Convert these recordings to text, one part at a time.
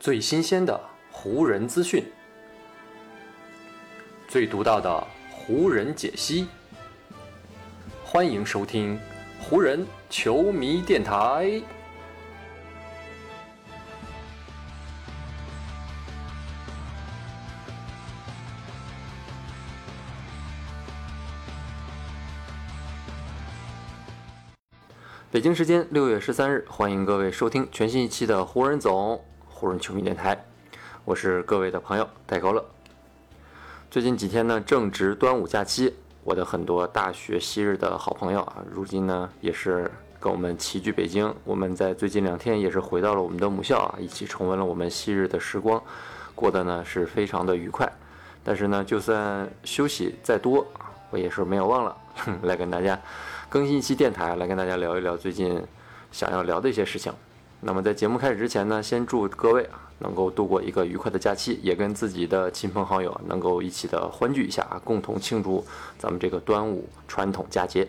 最新鲜的湖人资讯，最独到的湖人解析，欢迎收听湖人球迷电台。北京时间六月十三日，欢迎各位收听全新一期的湖人总。湖人球迷电台，我是各位的朋友戴高乐。最近几天呢，正值端午假期，我的很多大学昔日的好朋友啊，如今呢也是跟我们齐聚北京。我们在最近两天也是回到了我们的母校啊，一起重温了我们昔日的时光，过得呢是非常的愉快。但是呢，就算休息再多，我也是没有忘了 来跟大家。更新一期电台来跟大家聊一聊最近想要聊的一些事情。那么在节目开始之前呢，先祝各位啊能够度过一个愉快的假期，也跟自己的亲朋好友能够一起的欢聚一下啊，共同庆祝咱们这个端午传统佳节。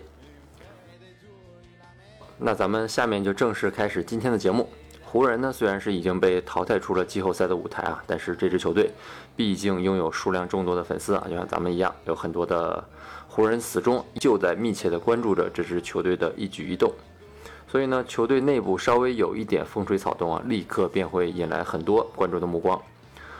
那咱们下面就正式开始今天的节目。湖人呢虽然是已经被淘汰出了季后赛的舞台啊，但是这支球队毕竟拥有数量众多的粉丝啊，就像咱们一样，有很多的。湖人死忠就在密切的关注着这支球队的一举一动，所以呢，球队内部稍微有一点风吹草动啊，立刻便会引来很多观众的目光。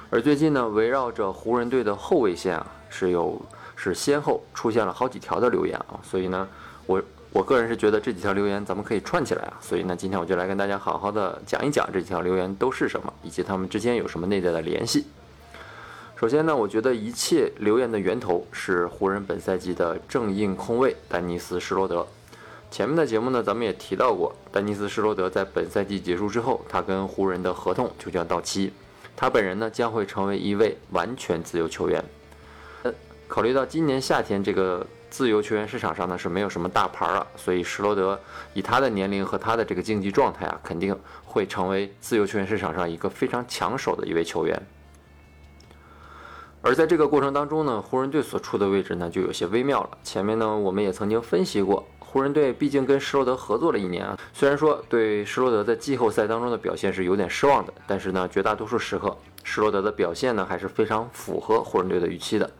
而最近呢，围绕着湖人队的后卫线啊，是有是先后出现了好几条的留言啊，所以呢，我我个人是觉得这几条留言咱们可以串起来啊，所以呢，今天我就来跟大家好好的讲一讲这几条留言都是什么，以及他们之间有什么内在的联系。首先呢，我觉得一切留言的源头是湖人本赛季的正印空位丹尼斯施罗德。前面的节目呢，咱们也提到过，丹尼斯施罗德在本赛季结束之后，他跟湖人的合同就将到期，他本人呢将会成为一位完全自由球员。呃，考虑到今年夏天这个自由球员市场上呢是没有什么大牌了，所以施罗德以他的年龄和他的这个竞技状态啊，肯定会成为自由球员市场上一个非常抢手的一位球员。而在这个过程当中呢，湖人队所处的位置呢就有些微妙了。前面呢我们也曾经分析过，湖人队毕竟跟施罗德合作了一年啊，虽然说对施罗德在季后赛当中的表现是有点失望的，但是呢绝大多数时刻施罗德的表现呢还是非常符合湖人队的预期的。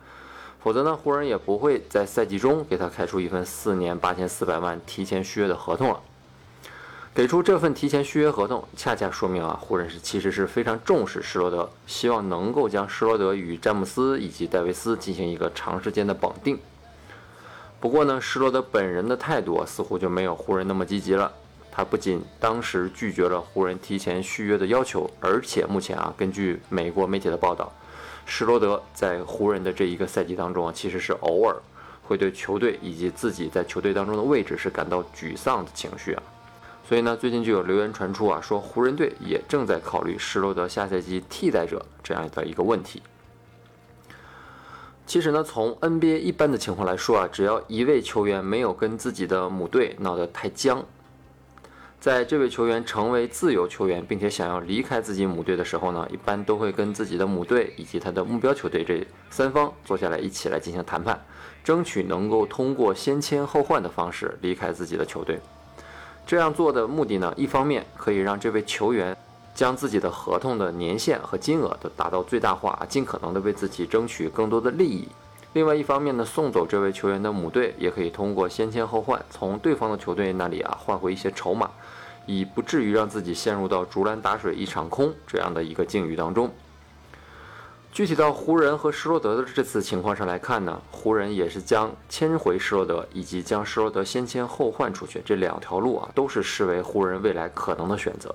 否则呢湖人也不会在赛季中给他开出一份四年八千四百万提前续约的合同了。给出这份提前续约合同，恰恰说明啊，湖人是其实是非常重视施罗德，希望能够将施罗德与詹姆斯以及戴维斯进行一个长时间的绑定。不过呢，施罗德本人的态度啊，似乎就没有湖人那么积极了。他不仅当时拒绝了湖人提前续约的要求，而且目前啊，根据美国媒体的报道，施罗德在湖人的这一个赛季当中啊，其实是偶尔会对球队以及自己在球队当中的位置是感到沮丧的情绪啊。所以呢，最近就有流言传出啊，说湖人队也正在考虑施罗德下赛季替代者这样的一个问题。其实呢，从 NBA 一般的情况来说啊，只要一位球员没有跟自己的母队闹得太僵，在这位球员成为自由球员并且想要离开自己母队的时候呢，一般都会跟自己的母队以及他的目标球队这三方坐下来一起来进行谈判，争取能够通过先签后换的方式离开自己的球队。这样做的目的呢，一方面可以让这位球员将自己的合同的年限和金额都达到最大化，尽可能的为自己争取更多的利益；另外一方面呢，送走这位球员的母队也可以通过先签后换，从对方的球队那里啊换回一些筹码，以不至于让自己陷入到竹篮打水一场空这样的一个境遇当中。具体到湖人和施罗德的这次情况上来看呢，湖人也是将签回施罗德，以及将施罗德先签后换出去这两条路啊，都是视为湖人未来可能的选择。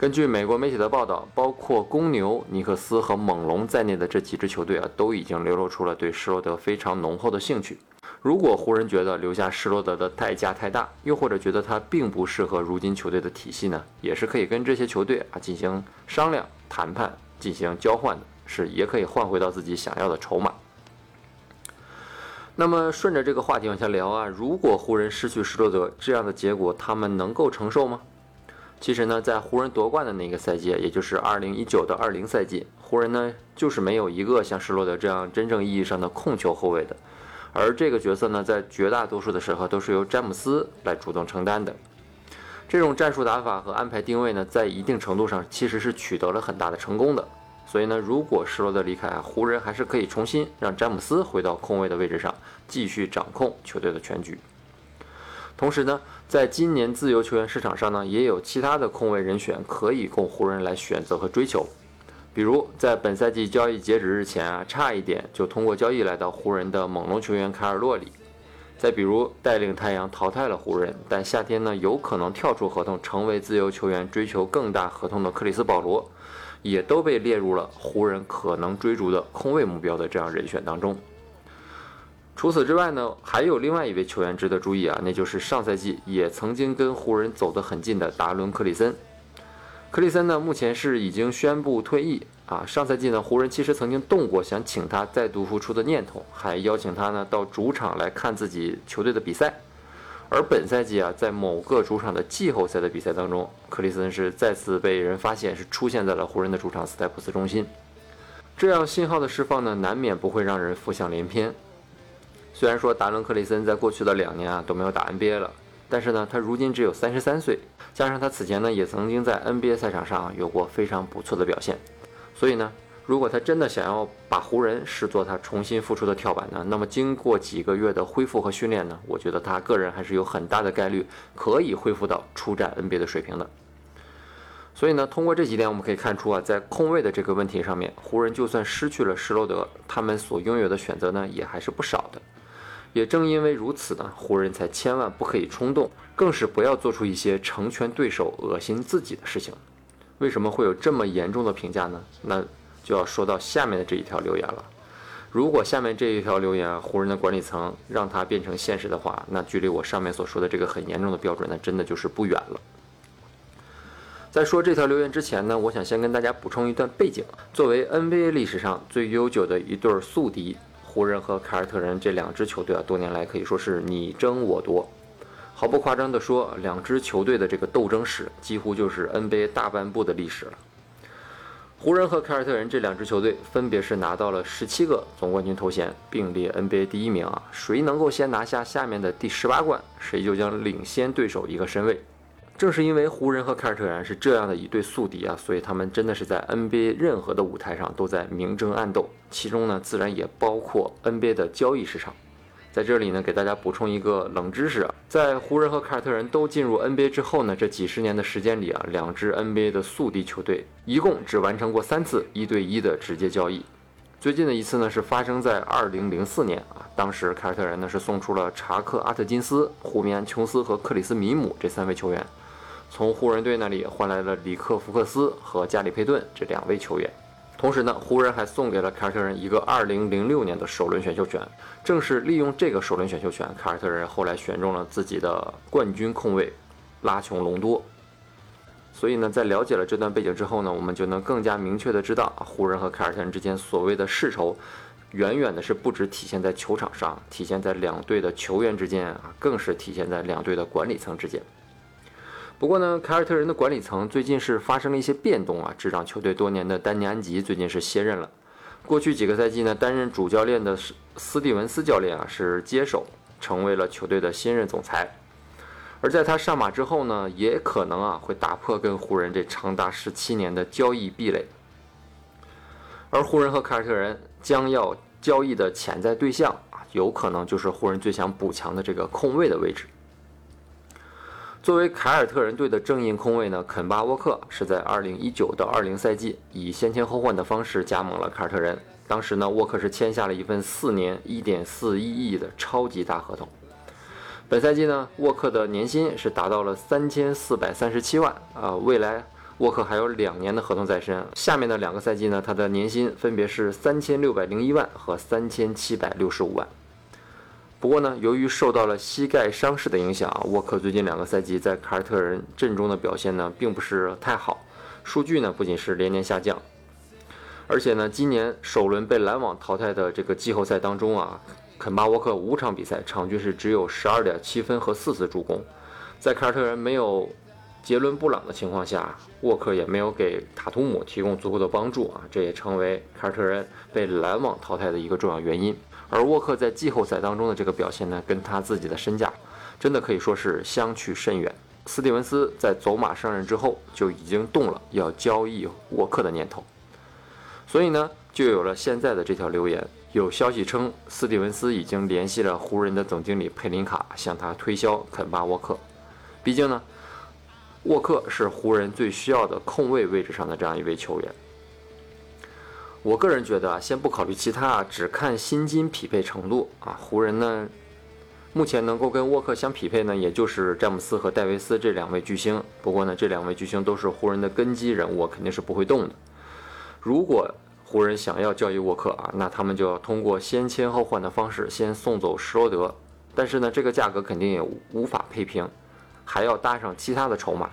根据美国媒体的报道，包括公牛、尼克斯和猛龙在内的这几支球队啊，都已经流露出了对施罗德非常浓厚的兴趣。如果湖人觉得留下施罗德的代价太大，又或者觉得他并不适合如今球队的体系呢，也是可以跟这些球队啊进行商量、谈判、进行交换的。是，也可以换回到自己想要的筹码。那么顺着这个话题往下聊啊，如果湖人失去施罗德这样的结果，他们能够承受吗？其实呢，在湖人夺冠的那个赛季，也就是二零一九到二零赛季，湖人呢就是没有一个像施罗德这样真正意义上的控球后卫的，而这个角色呢，在绝大多数的时候都是由詹姆斯来主动承担的。这种战术打法和安排定位呢，在一定程度上其实是取得了很大的成功的。所以呢，如果施罗德离开啊，湖人还是可以重新让詹姆斯回到控卫的位置上，继续掌控球队的全局。同时呢，在今年自由球员市场上呢，也有其他的控卫人选可以供湖人来选择和追求。比如在本赛季交易截止日前啊，差一点就通过交易来到湖人的猛龙球员卡尔洛里。再比如带领太阳淘汰了湖人，但夏天呢有可能跳出合同成为自由球员，追求更大合同的克里斯保罗。也都被列入了湖人可能追逐的空位目标的这样人选当中。除此之外呢，还有另外一位球员值得注意啊，那就是上赛季也曾经跟湖人走得很近的达伦·克里森。克里森呢，目前是已经宣布退役啊。上赛季呢，湖人其实曾经动过想请他再度复出的念头，还邀请他呢到主场来看自己球队的比赛。而本赛季啊，在某个主场的季后赛的比赛当中，克里森是再次被人发现是出现在了湖人的主场斯台普斯中心。这样信号的释放呢，难免不会让人浮想联翩。虽然说达伦·克里森在过去的两年啊都没有打 NBA 了，但是呢，他如今只有三十三岁，加上他此前呢也曾经在 NBA 赛场上有过非常不错的表现，所以呢。如果他真的想要把湖人视作他重新复出的跳板呢？那么经过几个月的恢复和训练呢？我觉得他个人还是有很大的概率可以恢复到出战 NBA 的水平的。所以呢，通过这几点我们可以看出啊，在控卫的这个问题上面，湖人就算失去了施罗德，他们所拥有的选择呢也还是不少的。也正因为如此呢，湖人才千万不可以冲动，更是不要做出一些成全对手、恶心自己的事情。为什么会有这么严重的评价呢？那。就要说到下面的这一条留言了。如果下面这一条留言湖人的管理层让它变成现实的话，那距离我上面所说的这个很严重的标准，那真的就是不远了。在说这条留言之前呢，我想先跟大家补充一段背景。作为 NBA 历史上最悠久的一对宿敌，湖人和凯尔特人这两支球队啊，多年来可以说是你争我夺。毫不夸张地说，两支球队的这个斗争史几乎就是 NBA 大半部的历史了。湖人和凯尔特人这两支球队分别是拿到了十七个总冠军头衔，并列 NBA 第一名啊！谁能够先拿下下面的第十八冠，谁就将领先对手一个身位。正是因为湖人和凯尔特人是这样的一对宿敌啊，所以他们真的是在 NBA 任何的舞台上都在明争暗斗，其中呢，自然也包括 NBA 的交易市场。在这里呢，给大家补充一个冷知识啊，在湖人和凯尔特人都进入 NBA 之后呢，这几十年的时间里啊，两支 NBA 的宿敌球队一共只完成过三次一对一的直接交易。最近的一次呢，是发生在2004年啊，当时凯尔特人呢是送出了查克·阿特金斯、胡米安·琼斯和克里斯·米姆这三位球员，从湖人队那里换来了里克·福克斯和加里·佩顿这两位球员。同时呢，湖人还送给了凯尔特人一个2006年的首轮选秀权。正是利用这个首轮选秀权，凯尔特人后来选中了自己的冠军控卫拉琼·隆多。所以呢，在了解了这段背景之后呢，我们就能更加明确的知道，湖人和凯尔特人之间所谓的世仇，远远的是不止体现在球场上，体现在两队的球员之间啊，更是体现在两队的管理层之间。不过呢，凯尔特人的管理层最近是发生了一些变动啊。执掌球队多年的丹尼安吉最近是卸任了。过去几个赛季呢，担任主教练的斯斯蒂文斯教练啊是接手，成为了球队的新任总裁。而在他上马之后呢，也可能啊会打破跟湖人这长达十七年的交易壁垒。而湖人和凯尔特人将要交易的潜在对象啊，有可能就是湖人最想补强的这个控卫的位置。作为凯尔特人队的正印控卫呢，肯巴沃克是在2019到20赛季以先签后换的方式加盟了凯尔特人。当时呢，沃克是签下了一份四年1.41亿的超级大合同。本赛季呢，沃克的年薪是达到了3437万啊。未来沃克还有两年的合同在身，下面的两个赛季呢，他的年薪分别是3601万和3765万。不过呢，由于受到了膝盖伤势的影响，沃克最近两个赛季在凯尔特人阵中的表现呢，并不是太好，数据呢不仅是连年下降，而且呢，今年首轮被篮网淘汰的这个季后赛当中啊，肯巴沃克五场比赛场均是只有十二点七分和四次助攻，在凯尔特人没有杰伦布朗的情况下，沃克也没有给塔图姆提供足够的帮助啊，这也成为凯尔特人被篮网淘汰的一个重要原因。而沃克在季后赛当中的这个表现呢，跟他自己的身价，真的可以说是相去甚远。斯蒂文斯在走马上任之后就已经动了要交易沃克的念头，所以呢，就有了现在的这条留言。有消息称，斯蒂文斯已经联系了湖人的总经理佩林卡，向他推销肯巴沃克。毕竟呢，沃克是湖人最需要的控卫位置上的这样一位球员。我个人觉得啊，先不考虑其他啊，只看薪金匹配程度啊，湖人呢，目前能够跟沃克相匹配呢，也就是詹姆斯和戴维斯这两位巨星。不过呢，这两位巨星都是湖人的根基人物，肯定是不会动的。如果湖人想要交易沃克啊，那他们就要通过先签后换的方式先送走施罗德，但是呢，这个价格肯定也无法配平，还要搭上其他的筹码。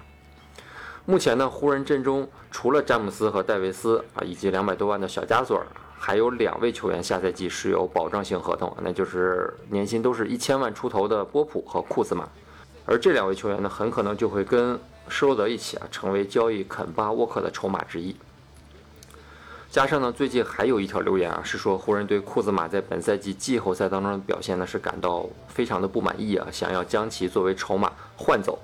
目前呢，湖人阵中除了詹姆斯和戴维斯啊，以及两百多万的小加索尔，还有两位球员下赛季是有保障性合同，那就是年薪都是一千万出头的波普和库兹马，而这两位球员呢，很可能就会跟施罗德一起啊，成为交易肯巴沃克的筹码之一。加上呢，最近还有一条留言啊，是说湖人对库兹马在本赛季季后赛当中的表现呢是感到非常的不满意啊，想要将其作为筹码换走。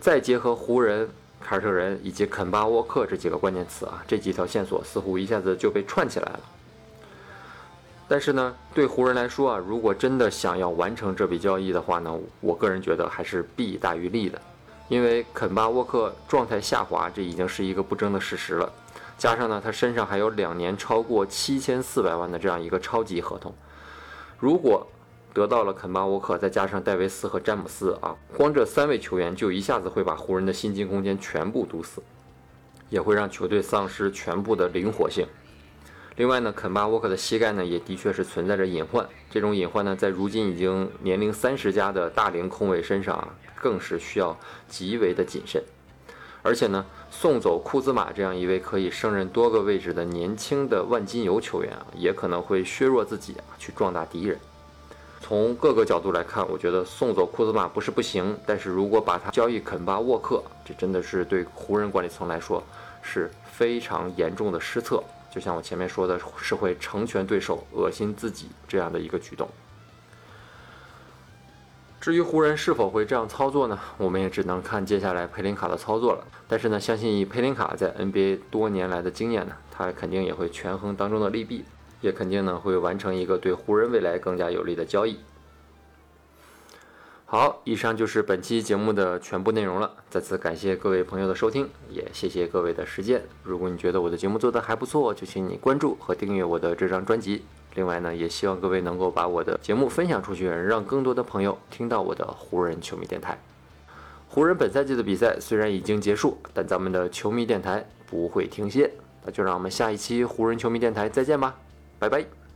再结合湖人、凯尔特人以及肯巴沃克这几个关键词啊，这几条线索似乎一下子就被串起来了。但是呢，对湖人来说啊，如果真的想要完成这笔交易的话呢，我个人觉得还是弊大于利的，因为肯巴沃克状态下滑，这已经是一个不争的事实了。加上呢，他身上还有两年超过七千四百万的这样一个超级合同。如果得到了肯巴沃克，再加上戴维斯和詹姆斯啊，光这三位球员就一下子会把湖人的薪金空间全部堵死，也会让球队丧失全部的灵活性。另外呢，肯巴沃克的膝盖呢也的确是存在着隐患，这种隐患呢在如今已经年龄三十加的大龄控卫身上啊，更是需要极为的谨慎。而且呢，送走库兹马这样一位可以胜任多个位置的年轻的万金油球员啊，也可能会削弱自己啊，去壮大敌人。从各个角度来看，我觉得送走库兹马不是不行，但是如果把他交易肯巴沃克，这真的是对湖人管理层来说是非常严重的失策。就像我前面说的，是会成全对手、恶心自己这样的一个举动。至于湖人是否会这样操作呢？我们也只能看接下来佩林卡的操作了。但是呢，相信以佩林卡在 NBA 多年来的经验呢，他肯定也会权衡当中的利弊，也肯定呢会完成一个对湖人未来更加有利的交易。好，以上就是本期节目的全部内容了。再次感谢各位朋友的收听，也谢谢各位的时间。如果你觉得我的节目做得还不错，就请你关注和订阅我的这张专辑。另外呢，也希望各位能够把我的节目分享出去，让更多的朋友听到我的湖人球迷电台。湖人本赛季的比赛虽然已经结束，但咱们的球迷电台不会停歇。那就让我们下一期湖人球迷电台再见吧，拜拜。